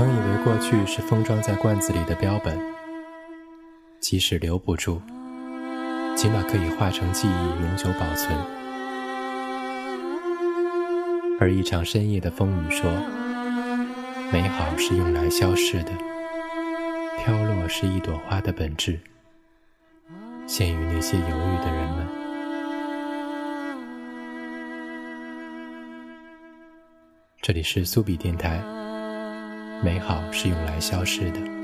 曾以为过去是封装在罐子里的标本，即使留不住，起码可以化成记忆，永久保存。而一场深夜的风雨说：“美好是用来消逝的，飘落是一朵花的本质。”献于那些犹豫的人们。这里是苏比电台，美好是用来消失的。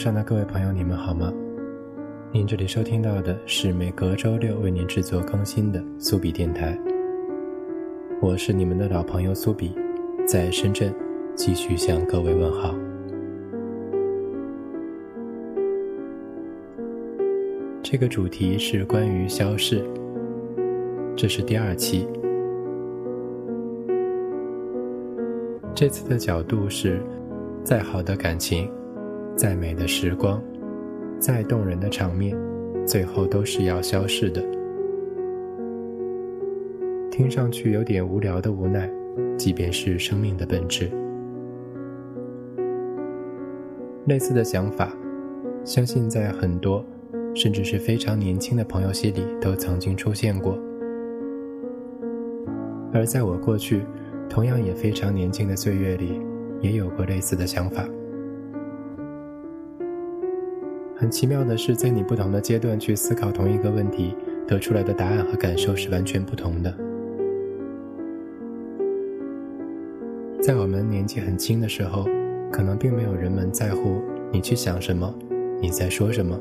上的各位朋友，你们好吗？您这里收听到的是每隔周六为您制作更新的苏比电台。我是你们的老朋友苏比，在深圳继续向各位问好。这个主题是关于消逝，这是第二期。这次的角度是，再好的感情，再美的时光，再动人的场面，最后都是要消逝的。听上去有点无聊的无奈，即便是生命的本质。类似的想法，相信在很多，甚至是非常年轻的朋友心里都曾经出现过。而在我过去。同样也非常年轻的岁月里，也有过类似的想法。很奇妙的是，在你不同的阶段去思考同一个问题，得出来的答案和感受是完全不同的。在我们年纪很轻的时候，可能并没有人们在乎你去想什么，你在说什么，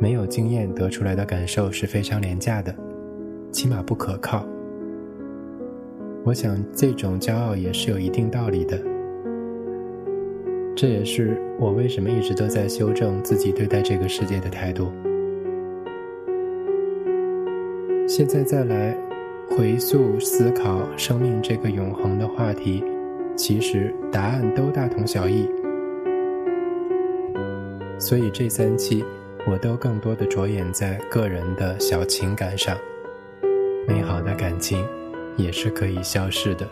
没有经验得出来的感受是非常廉价的，起码不可靠。我想，这种骄傲也是有一定道理的。这也是我为什么一直都在修正自己对待这个世界的态度。现在再来回溯思考生命这个永恒的话题，其实答案都大同小异。所以这三期，我都更多的着眼在个人的小情感上，美好的感情。也是可以消逝的。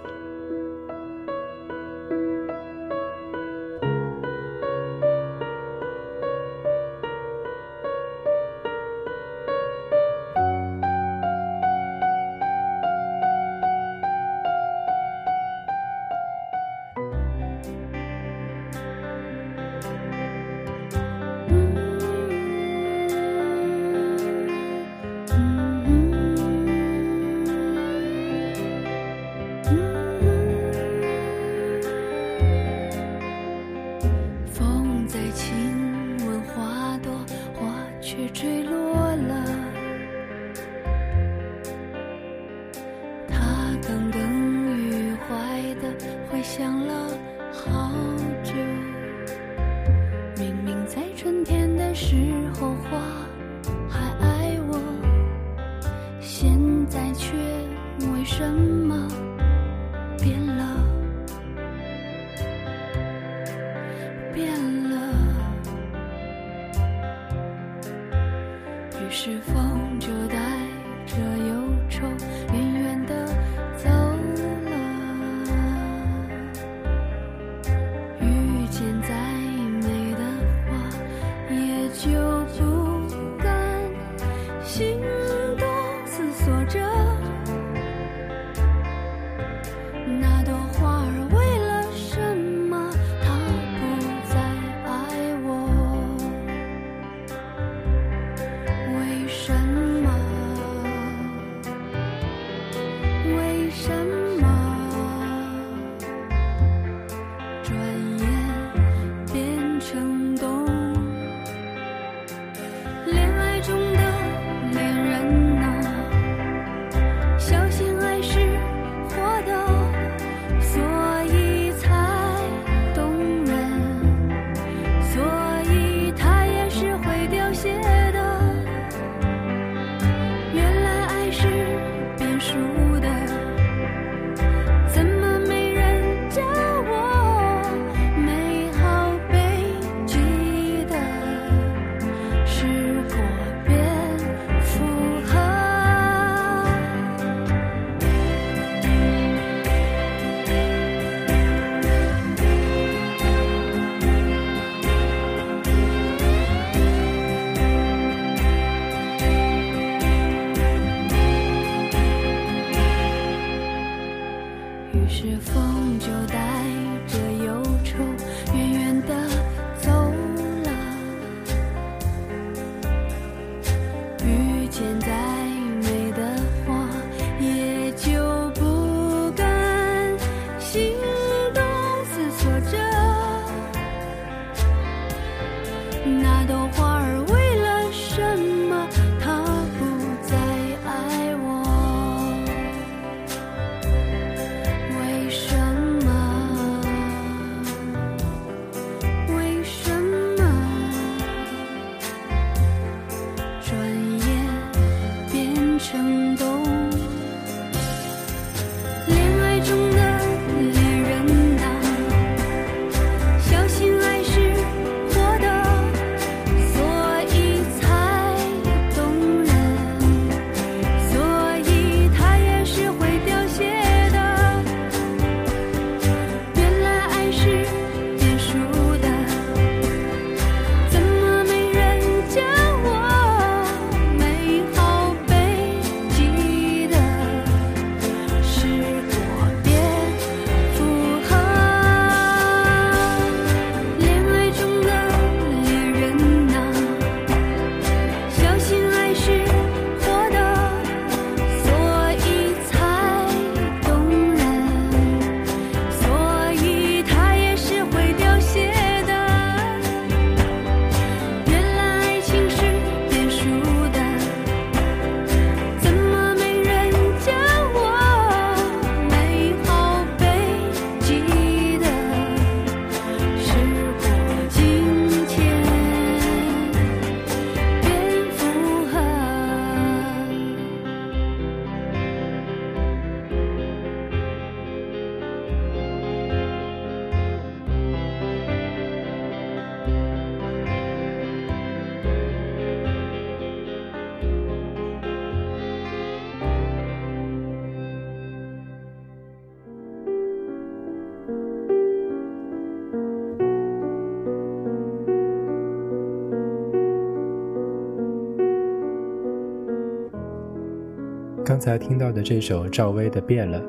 才听到的这首赵薇的《变了》，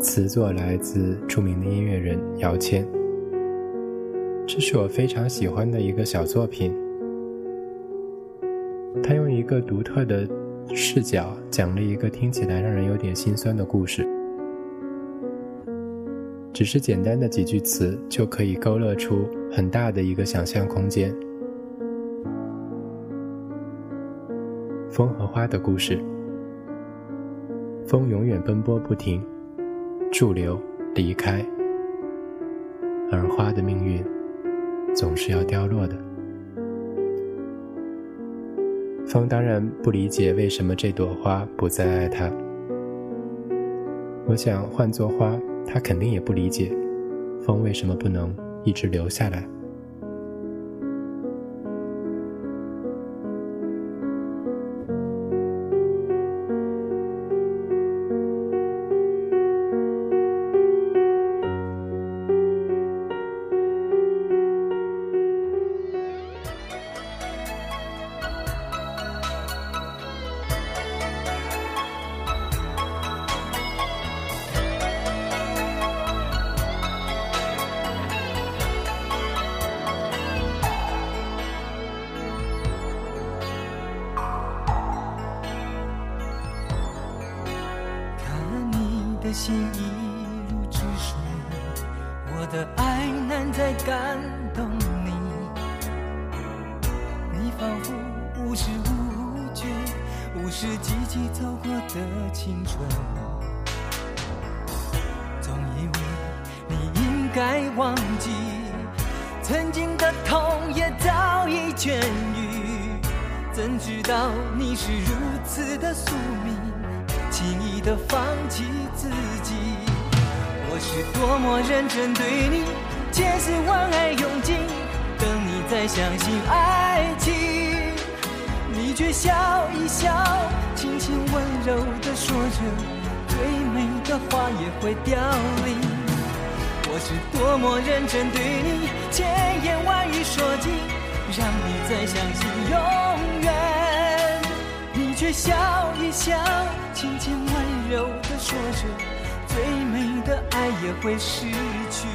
词作来自著名的音乐人姚谦。这是我非常喜欢的一个小作品。他用一个独特的视角讲了一个听起来让人有点心酸的故事。只是简单的几句词就可以勾勒出很大的一个想象空间。风和花的故事。风永远奔波不停，驻留离开，而花的命运总是要凋落的。风当然不理解为什么这朵花不再爱他。我想换作花，他肯定也不理解，风为什么不能一直留下来。的心，一如止水。我的爱难再感动你，你仿佛无时无觉，无视自己走过的青春。总以为你应该忘记，曾经的痛也早已痊愈。怎知道你是如此的宿命？的放弃自己，我是多么认真对你，千丝万爱用尽，等你再相信爱情，你却笑一笑，轻轻温柔的说着，最美的话也会凋零，我是多么认真对你，千言万语说尽，让你再相信永远。却笑一笑，轻轻温柔地说着，最美的爱也会失去。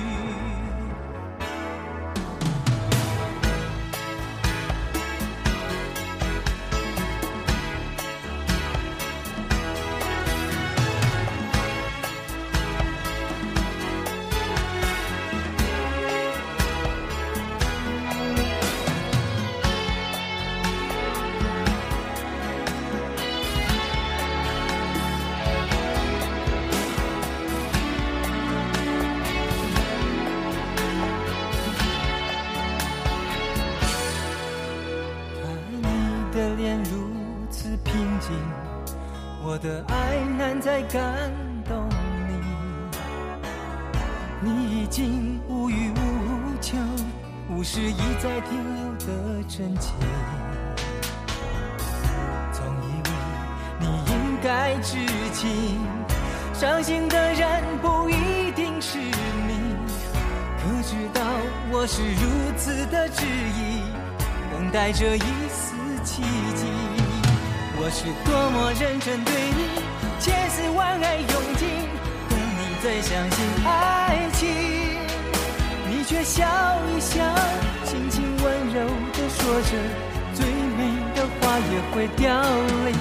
感动你。你已经无欲无求，无视一再停留的真情。总以为你应该知情，伤心的人不一定是你。可知道我是如此的执意，等待着一丝奇迹。我是多么认真对你，千丝万爱用尽，等你再相信爱情。你却笑一笑，轻轻温柔地说着最美的话也会凋零。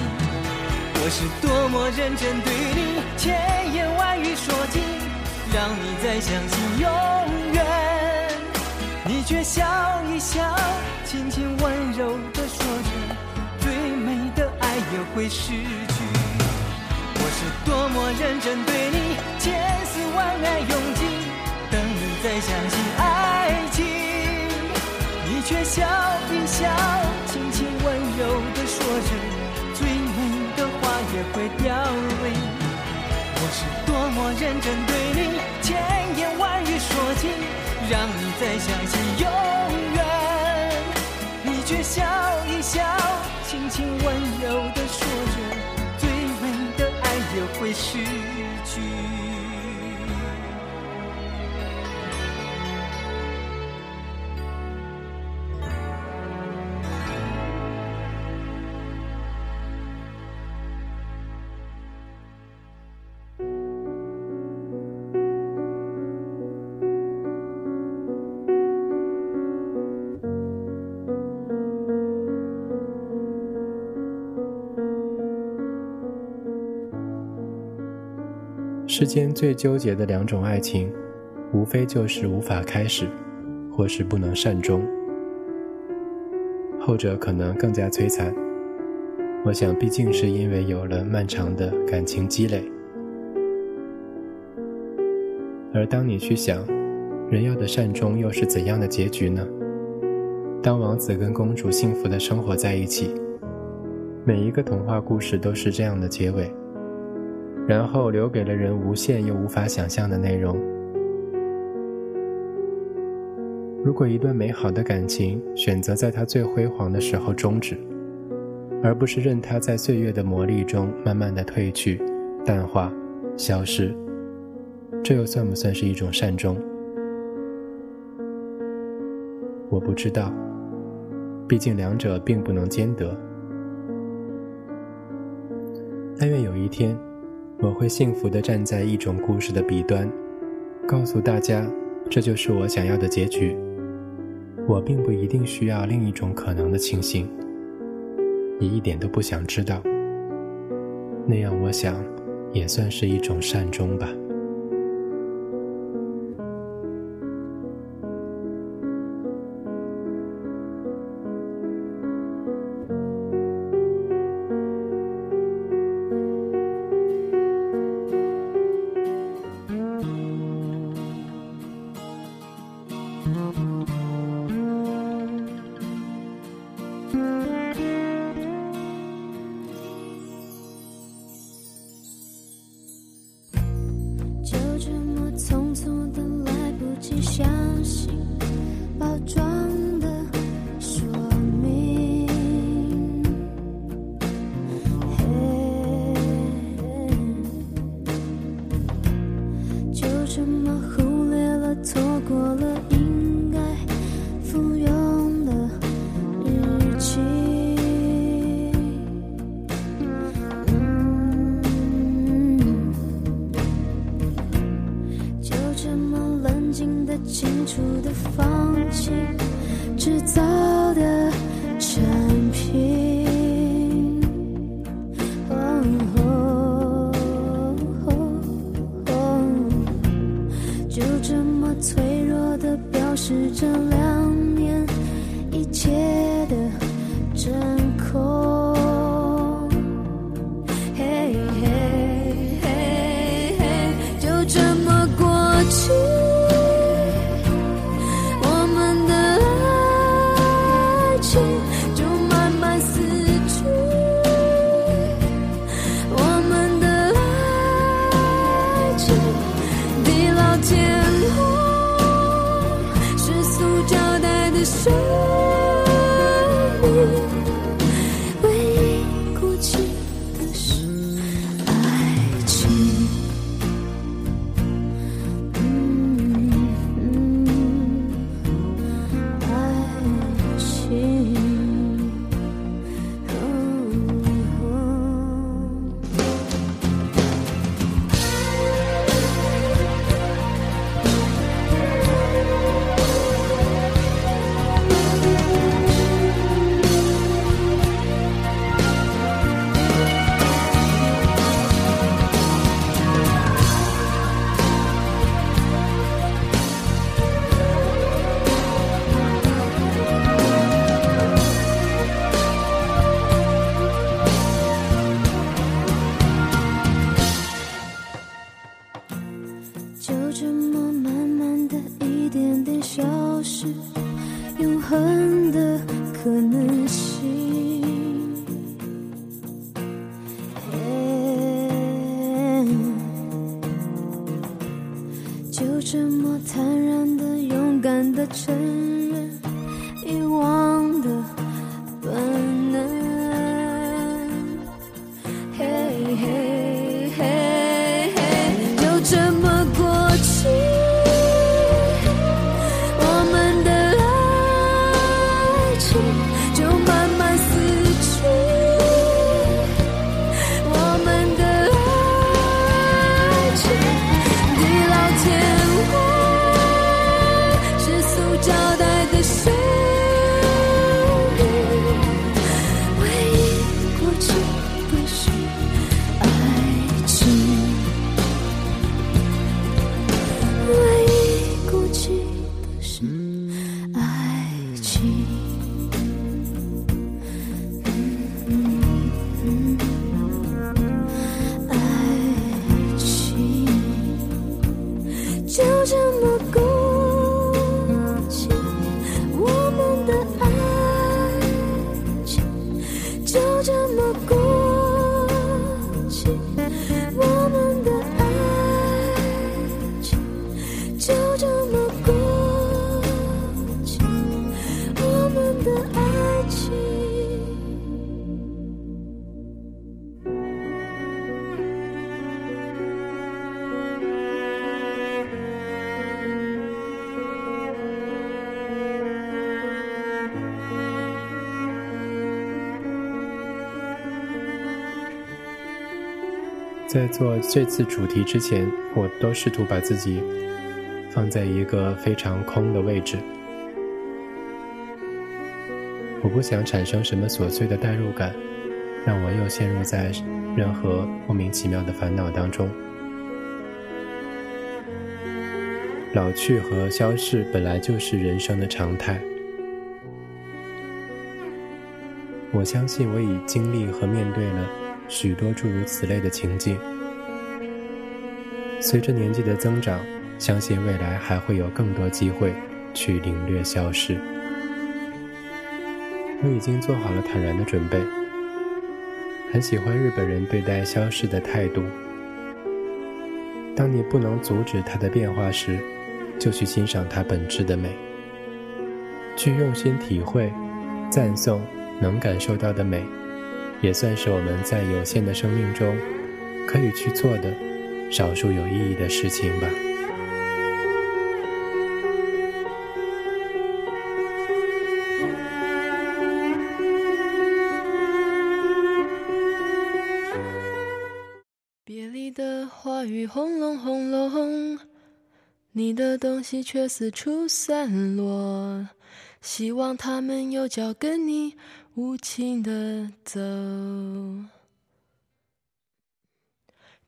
我是多么认真对你，千言万语说尽，让你再相信永远。你却笑一笑，轻轻温柔地说着最美的爱也会失去。我是多么认真对你，千丝万爱用尽，等你再相信爱情。你却笑一笑，轻轻温柔地说着最美的话也会凋零。我是多么认真对你，千言万语说尽，让你再相信永远。你却笑一笑，轻轻温柔地说也会失去。世间最纠结的两种爱情，无非就是无法开始，或是不能善终。后者可能更加摧残。我想，毕竟是因为有了漫长的感情积累。而当你去想，人要的善终又是怎样的结局呢？当王子跟公主幸福的生活在一起，每一个童话故事都是这样的结尾。然后留给了人无限又无法想象的内容。如果一段美好的感情选择在它最辉煌的时候终止，而不是任它在岁月的磨砺中慢慢的褪去、淡化、消失，这又算不算是一种善终？我不知道，毕竟两者并不能兼得。但愿有一天。我会幸福地站在一种故事的彼端，告诉大家，这就是我想要的结局。我并不一定需要另一种可能的情形。你一点都不想知道。那样，我想，也算是一种善终吧。在做这次主题之前，我都试图把自己放在一个非常空的位置。我不想产生什么琐碎的代入感，让我又陷入在任何莫名其妙的烦恼当中。老去和消逝本来就是人生的常态。我相信我已经历和面对了。许多诸如此类的情境。随着年纪的增长，相信未来还会有更多机会去领略消失。我已经做好了坦然的准备。很喜欢日本人对待消逝的态度。当你不能阻止它的变化时，就去欣赏它本质的美，去用心体会、赞颂能感受到的美。也算是我们在有限的生命中可以去做的少数有意义的事情吧。别离的话语轰隆轰隆，你的东西却四处散落，希望他们有脚跟你。无情的走，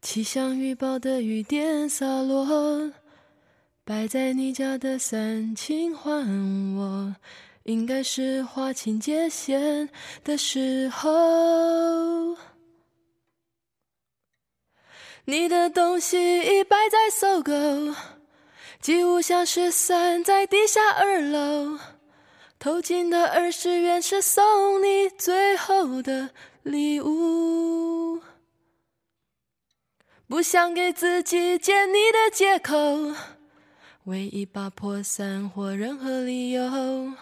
气象预报的雨点洒落，摆在你家的伞，请还我。应该是划清界限的时候，你的东西已摆在搜狗，几乎像是散在地下二楼。偷进的二十元是送你最后的礼物，不想给自己见你的借口，为一把破伞或任何理由。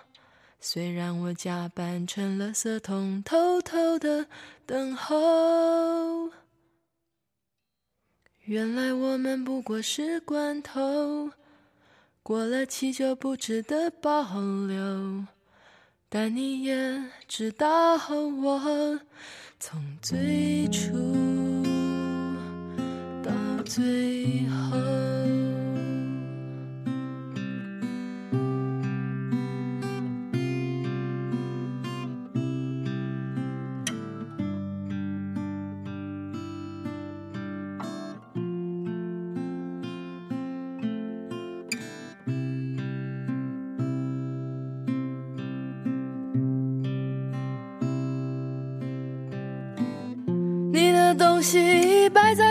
虽然我假扮成了色桶，偷偷的等候。原来我们不过是罐头。过了期就不值得保留，但你也知道我从最初到最后。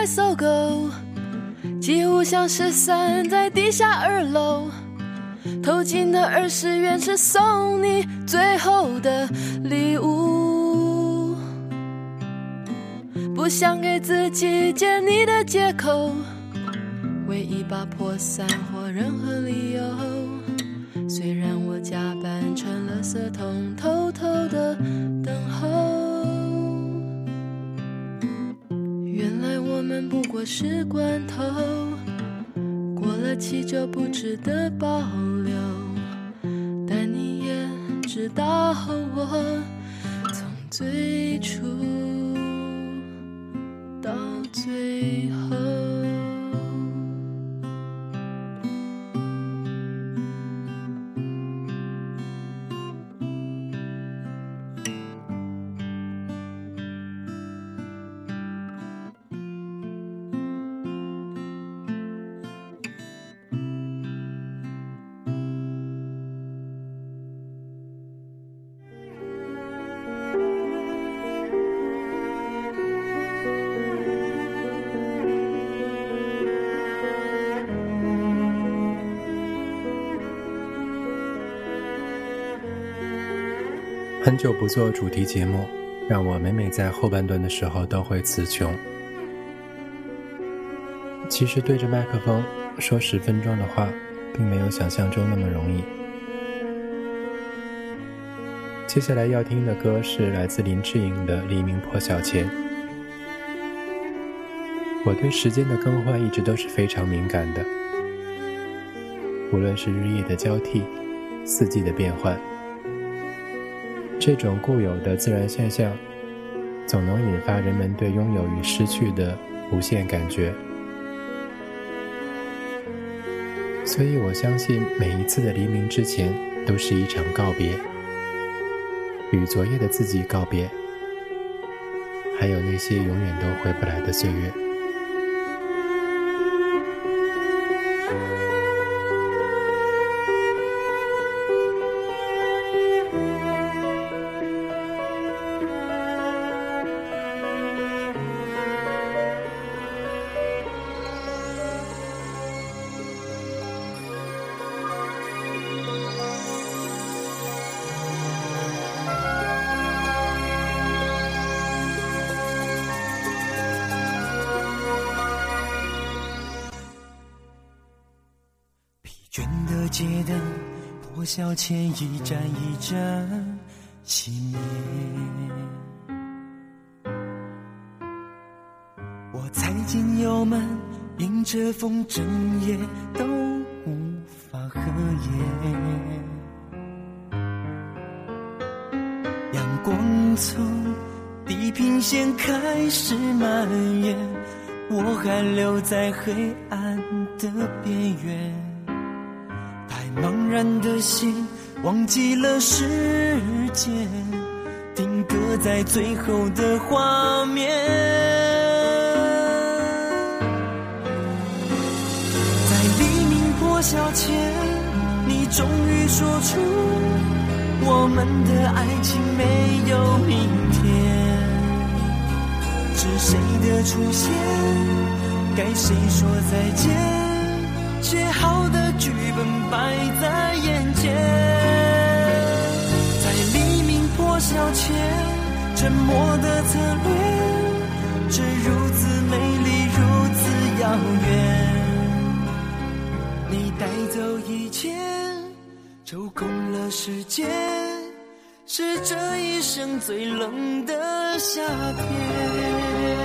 在搜狗，几乎像是散在地下二楼。偷进的二十元是送你最后的礼物，不想给自己见你的借口，为一把破伞或任何理由。虽然我假扮成了色桶，偷偷的等候。们不过是关头，过了期就不值得保留。但你也。知道我从最初到最后。很久不做主题节目，让我每每在后半段的时候都会词穷。其实对着麦克风说十分钟的话，并没有想象中那么容易。接下来要听的歌是来自林志颖的《黎明破晓前》。我对时间的更换一直都是非常敏感的，无论是日夜的交替，四季的变换。这种固有的自然现象，总能引发人们对拥有与失去的无限感觉。所以我相信，每一次的黎明之前，都是一场告别，与昨夜的自己告别，还有那些永远都回不来的岁月。街灯破晓前一盏一盏熄灭，我踩进油门，迎着风，整夜都无法合眼。阳光从地平线开始蔓延，我还留在黑暗的边缘。茫然的心，忘记了时间，定格在最后的画面。在黎明破晓前，你终于说出我们的爱情没有明天。是谁的出现，该谁说再见？写好的剧本摆在眼前，在黎明破晓前，沉默的侧脸，是如此美丽，如此遥远。你带走一切，抽空了时间，是这一生最冷的夏天。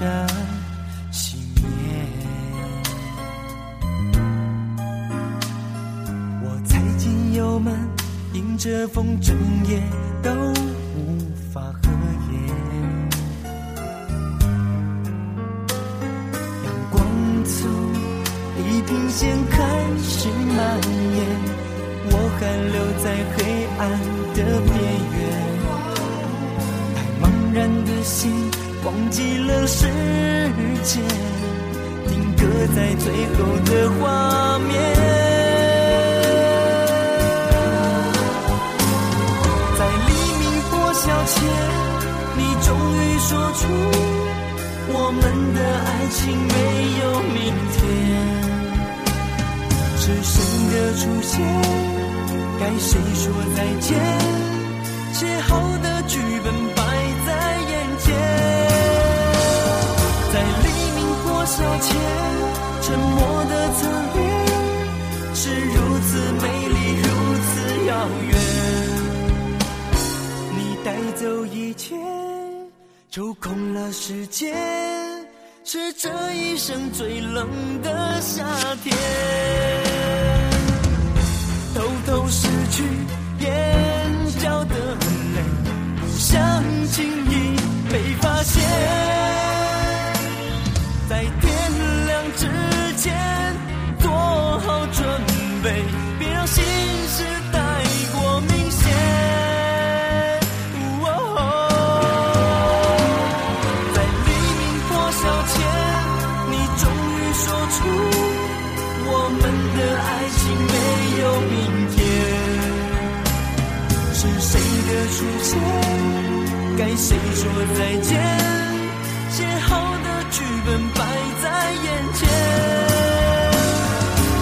盏一盏熄灭，我踩进油门，迎着风，整夜都无法合眼。阳光从地平线开始蔓延，我还留在黑暗时间，定格在最后的画面。在黎明破晓前，你终于说出我们的爱情没有明天。是谁的出现，该谁说再见？写好的遣，沉默的侧脸，是如此美丽，如此遥远。你带走一切，抽空了时间，是这一生最冷的夏天。偷偷失去眼角的泪，不想轻易被发现。之前做好准备，别让心事太过明显。在黎明破晓前，你终于说出我们的爱情没有明天。是谁的出现，该谁说再见？写好的剧本眼前，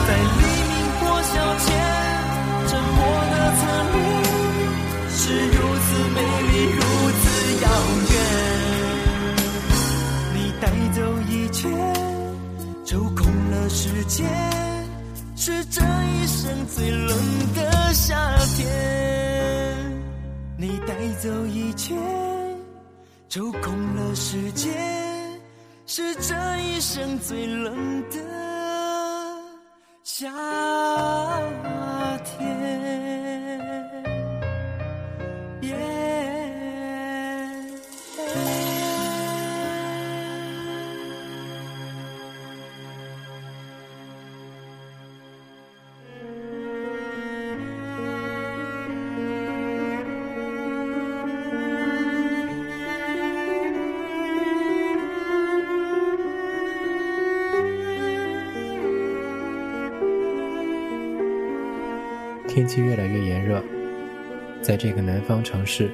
在黎明破晓前，沉默的侧脸，是如此美丽，如此遥远。你带走一切，抽空了时间，是这一生最冷的夏天。你带走一切，抽空了时间。是这一生最冷的夏天气越来越炎热，在这个南方城市，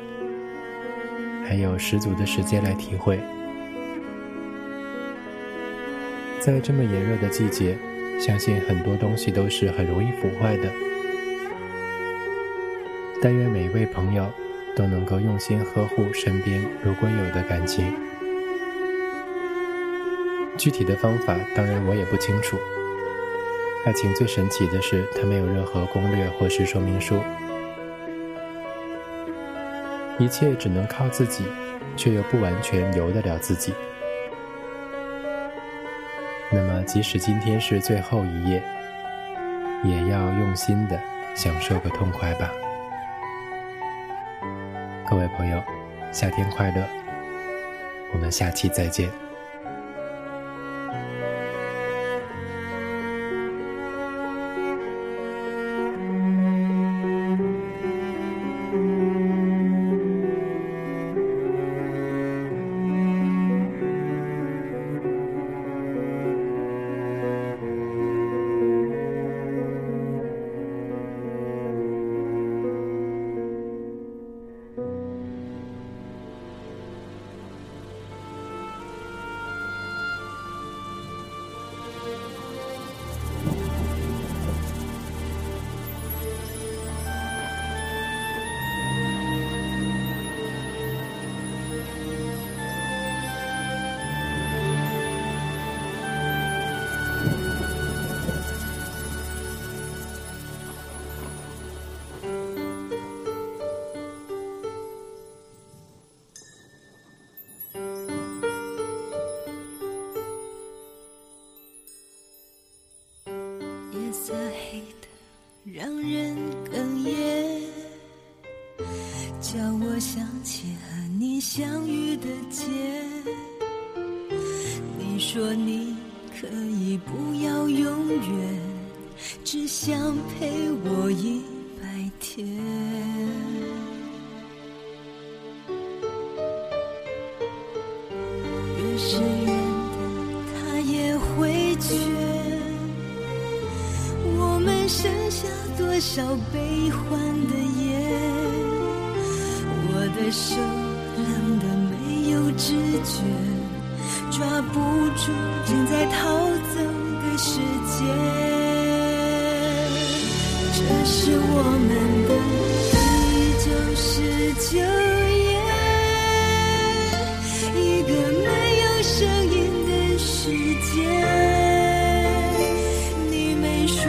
还有十足的时间来体会。在这么炎热的季节，相信很多东西都是很容易腐坏的。但愿每一位朋友都能够用心呵护身边如果有的感情。具体的方法，当然我也不清楚。爱情最神奇的是，它没有任何攻略或是说明书，一切只能靠自己，却又不完全由得了自己。那么，即使今天是最后一夜，也要用心的享受个痛快吧。各位朋友，夏天快乐！我们下期再见。让人哽咽，叫我想起和你相遇的街。你说你可以不要永远，只想陪我一的手冷得没有知觉抓不住正在逃走的时间这是我们的第九十九夜一个没有声音的世界。你没说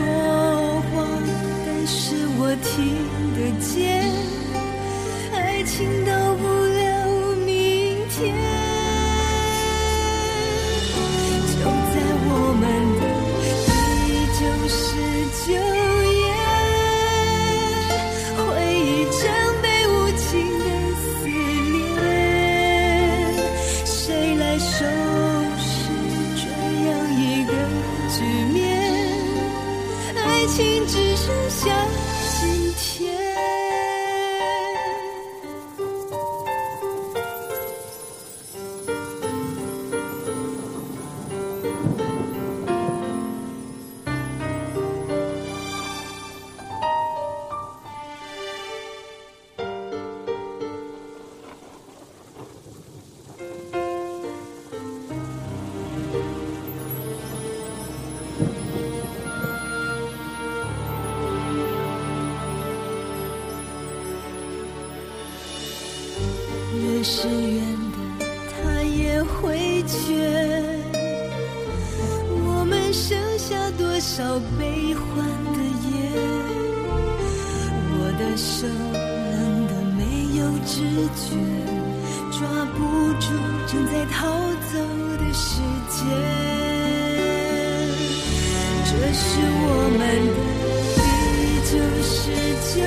谎但是我听是圆的它也会缺。我们剩下多少悲欢的夜？我的手冷的没有知觉抓不住正在逃走的时间这是我们的第九十九